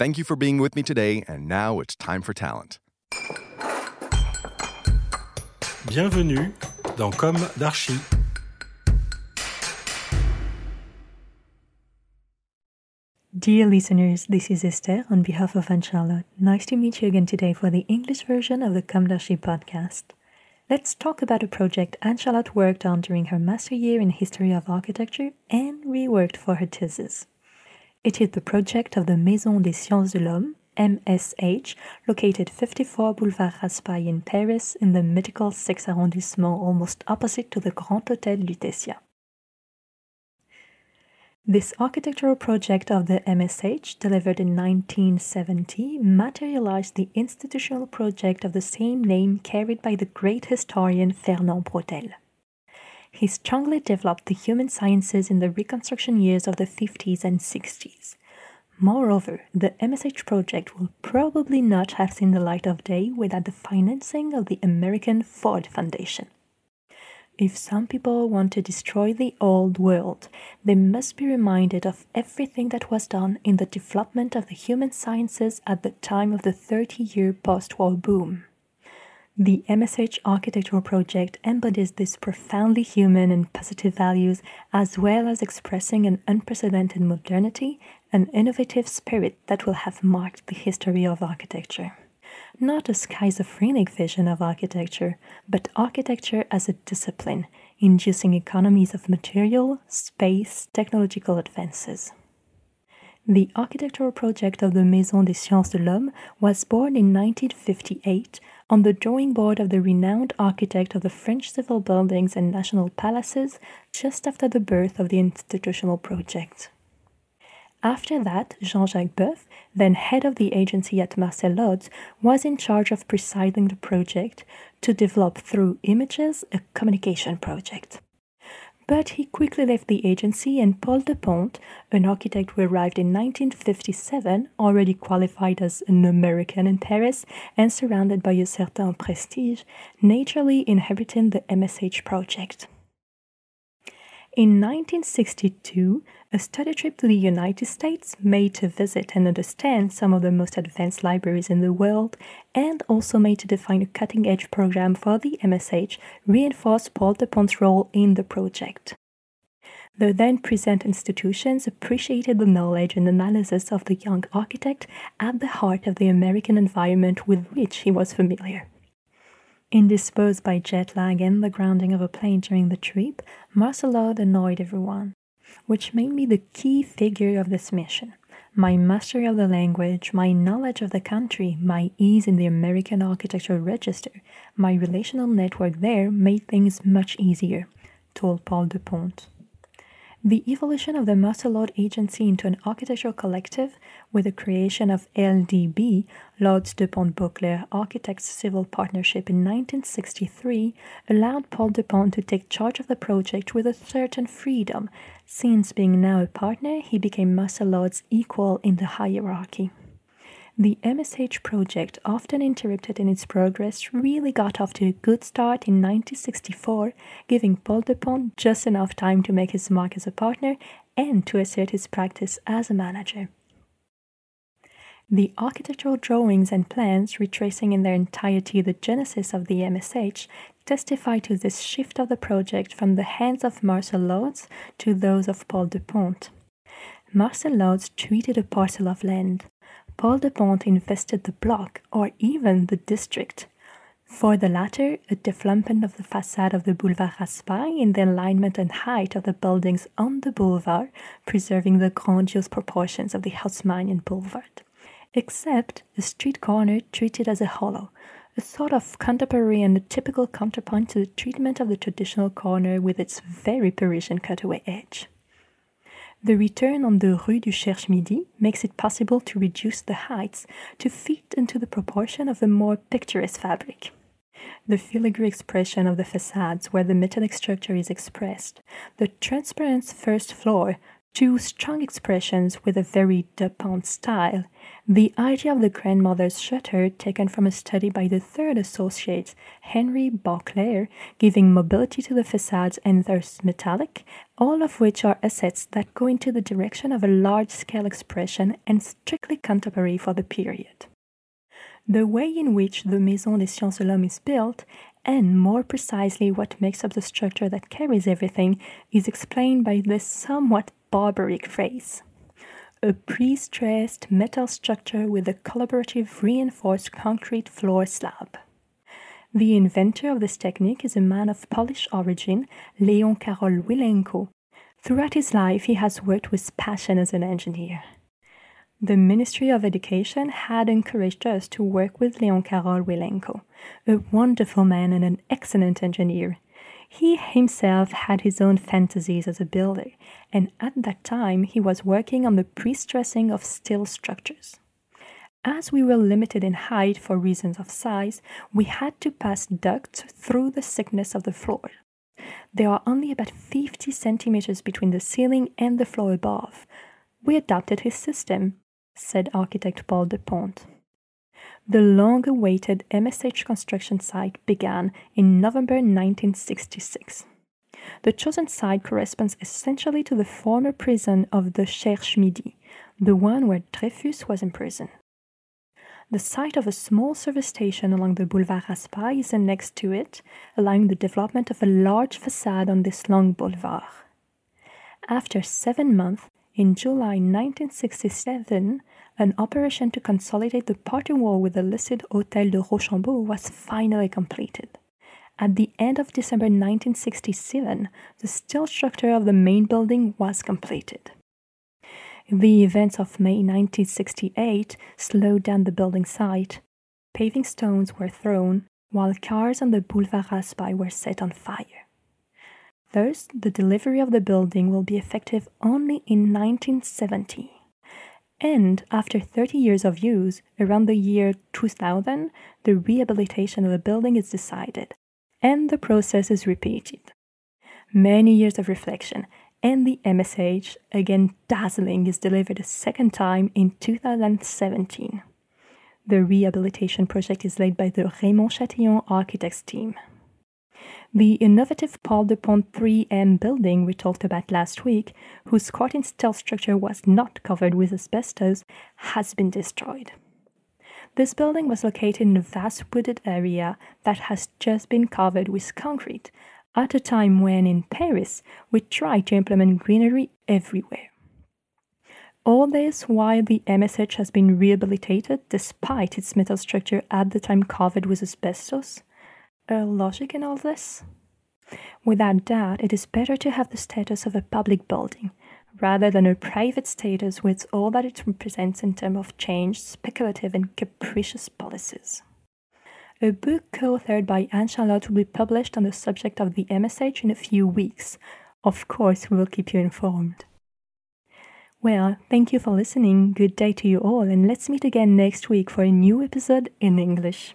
Thank you for being with me today, and now it's time for talent. Bienvenue dans Comme d'Archi. Dear listeners, this is Esther on behalf of Anne Charlotte. Nice to meet you again today for the English version of the Comme d'Archi podcast. Let's talk about a project Anne Charlotte worked on during her master year in history of architecture and reworked for her thesis. It is the project of the Maison des Sciences de l'Homme, MSH, located 54 Boulevard Raspail in Paris in the mythical 6th arrondissement almost opposite to the Grand Hôtel Lutetia. This architectural project of the MSH, delivered in 1970, materialized the institutional project of the same name carried by the great historian Fernand Braudel. He strongly developed the human sciences in the Reconstruction years of the 50s and 60s. Moreover, the MSH project will probably not have seen the light of day without the financing of the American Ford Foundation. If some people want to destroy the old world, they must be reminded of everything that was done in the development of the human sciences at the time of the 30 year post war boom. The MSH architectural project embodies these profoundly human and positive values, as well as expressing an unprecedented modernity and innovative spirit that will have marked the history of architecture not a schizophrenic vision of architecture, but architecture as a discipline, inducing economies of material, space, technological advances. The architectural project of the Maison des Sciences de l'Homme was born in 1958 on the drawing board of the renowned architect of the French civil buildings and national palaces just after the birth of the institutional project. After that, Jean Jacques Boeuf, then head of the agency at Marcel Lods, was in charge of presiding the project to develop through images a communication project. But he quickly left the agency, and Paul Depondt, an architect who arrived in 1957, already qualified as an American in Paris and surrounded by a certain prestige, naturally inherited the MSH project. In 1962, a study trip to the United States made to visit and understand some of the most advanced libraries in the world and also made to define a cutting edge program for the MSH reinforced Paul Depondt's role in the project. The then present institutions appreciated the knowledge and analysis of the young architect at the heart of the American environment with which he was familiar. Indisposed by jet lag and the grounding of a plane during the trip, Marcel Lods annoyed everyone, which made me the key figure of this mission. My mastery of the language, my knowledge of the country, my ease in the American architectural register, my relational network there made things much easier, told Paul Depondt. The evolution of the Lods agency into an architectural collective with the creation of LDB, Lods Depondt Beauclair Architects Civil Partnership in 1963, allowed Paul Depondt to take charge of the project with a certain freedom. Since being now a partner, he became Marcel Lods's equal in the hierarchy. The MSH project, often interrupted in its progress, really got off to a good start in 1964, giving Paul Depondt just enough time to make his mark as a partner and to assert his practice as a manager. The architectural drawings and plans, retracing in their entirety the genesis of the MSH, testify to this shift of the project from the hands of Marcel Lods to those of Paul Depondt. Marcel Lods treated a parcel of land. Paul Depondt invested the block or even the district. For the latter, a development of the facade of the Boulevard Raspail in the alignment and height of the buildings on the boulevard, preserving the grandiose proportions of the Haussmannian boulevard. Except the street corner treated as a hollow, a sort of contemporary and a typical counterpoint to the treatment of the traditional corner with its very Parisian cutaway edge. The return on the Rue du Cherche-Midi makes it possible to reduce the heights to fit into the proportion of a more picturesque fabric. The filigree expression of the facades where the metallic structure is expressed, the transparent first floor, two strong expressions with a very Depondt style, the idea of the grandmother's shutter taken from a study by the third associate, Henry Beauclair, giving mobility to the facades and thus metallic, all of which are assets that go into the direction of a large scale expression and strictly contemporary for the period. The way in which the Maison des Sciences de l'Homme is built and more precisely what makes up the structure that carries everything, is explained by this somewhat barbaric phrase. A pre-stressed metal structure with a collaborative reinforced concrete floor slab. The inventor of this technique is a man of Polish origin, Leon Karol Wilenko. Throughout his life, he has worked with passion as an engineer. The Ministry of Education had encouraged us to work with Leon Karol Wilenko, a wonderful man and an excellent engineer. He himself had his own fantasies as a builder, and at that time he was working on the pre stressing of steel structures. As we were limited in height for reasons of size, we had to pass ducts through the thickness of the floor. There are only about 50 centimeters between the ceiling and the floor above. We adopted his system, said architect Paul Depondt. The long awaited MSH construction site began in November 1966. The chosen site corresponds essentially to the former prison of the Cherche Midi, the one where Dreyfus was imprisoned. The site of a small service station along the Boulevard Raspail is annexed to it, allowing the development of a large facade on this long boulevard. After seven months, in July 1967, an operation to consolidate the party wall with the listed Hôtel de Rochambeau was finally completed. At the end of December 1967, the steel structure of the main building was completed. The events of May 1968 slowed down the building site. Paving stones were thrown, while cars on the Boulevard Raspail were set on fire. Thus, the delivery of the building will be effective only in 1970. And after 30 years of use, around the year 2000, the rehabilitation of the building is decided, and the process is repeated. Many years of reflection, and the MSH, again dazzling, is delivered a second time in 2017. The rehabilitation project is led by the Raymond Chatillon architects team. The innovative Paul Depondt 3M building we talked about last week, whose Corten steel structure was not covered with asbestos, has been destroyed. This building was located in a vast wooded area that has just been covered with concrete, at a time when in Paris we tried to implement greenery everywhere. All this while the MSH has been rehabilitated despite its metal structure at the time covered with asbestos a logic in all this? Without doubt, it is better to have the status of a public building rather than a private status with all that it represents in terms of change, speculative, and capricious policies. A book co authored by Anne Charlotte will be published on the subject of the MSH in a few weeks. Of course, we will keep you informed. Well, thank you for listening. Good day to you all, and let's meet again next week for a new episode in English.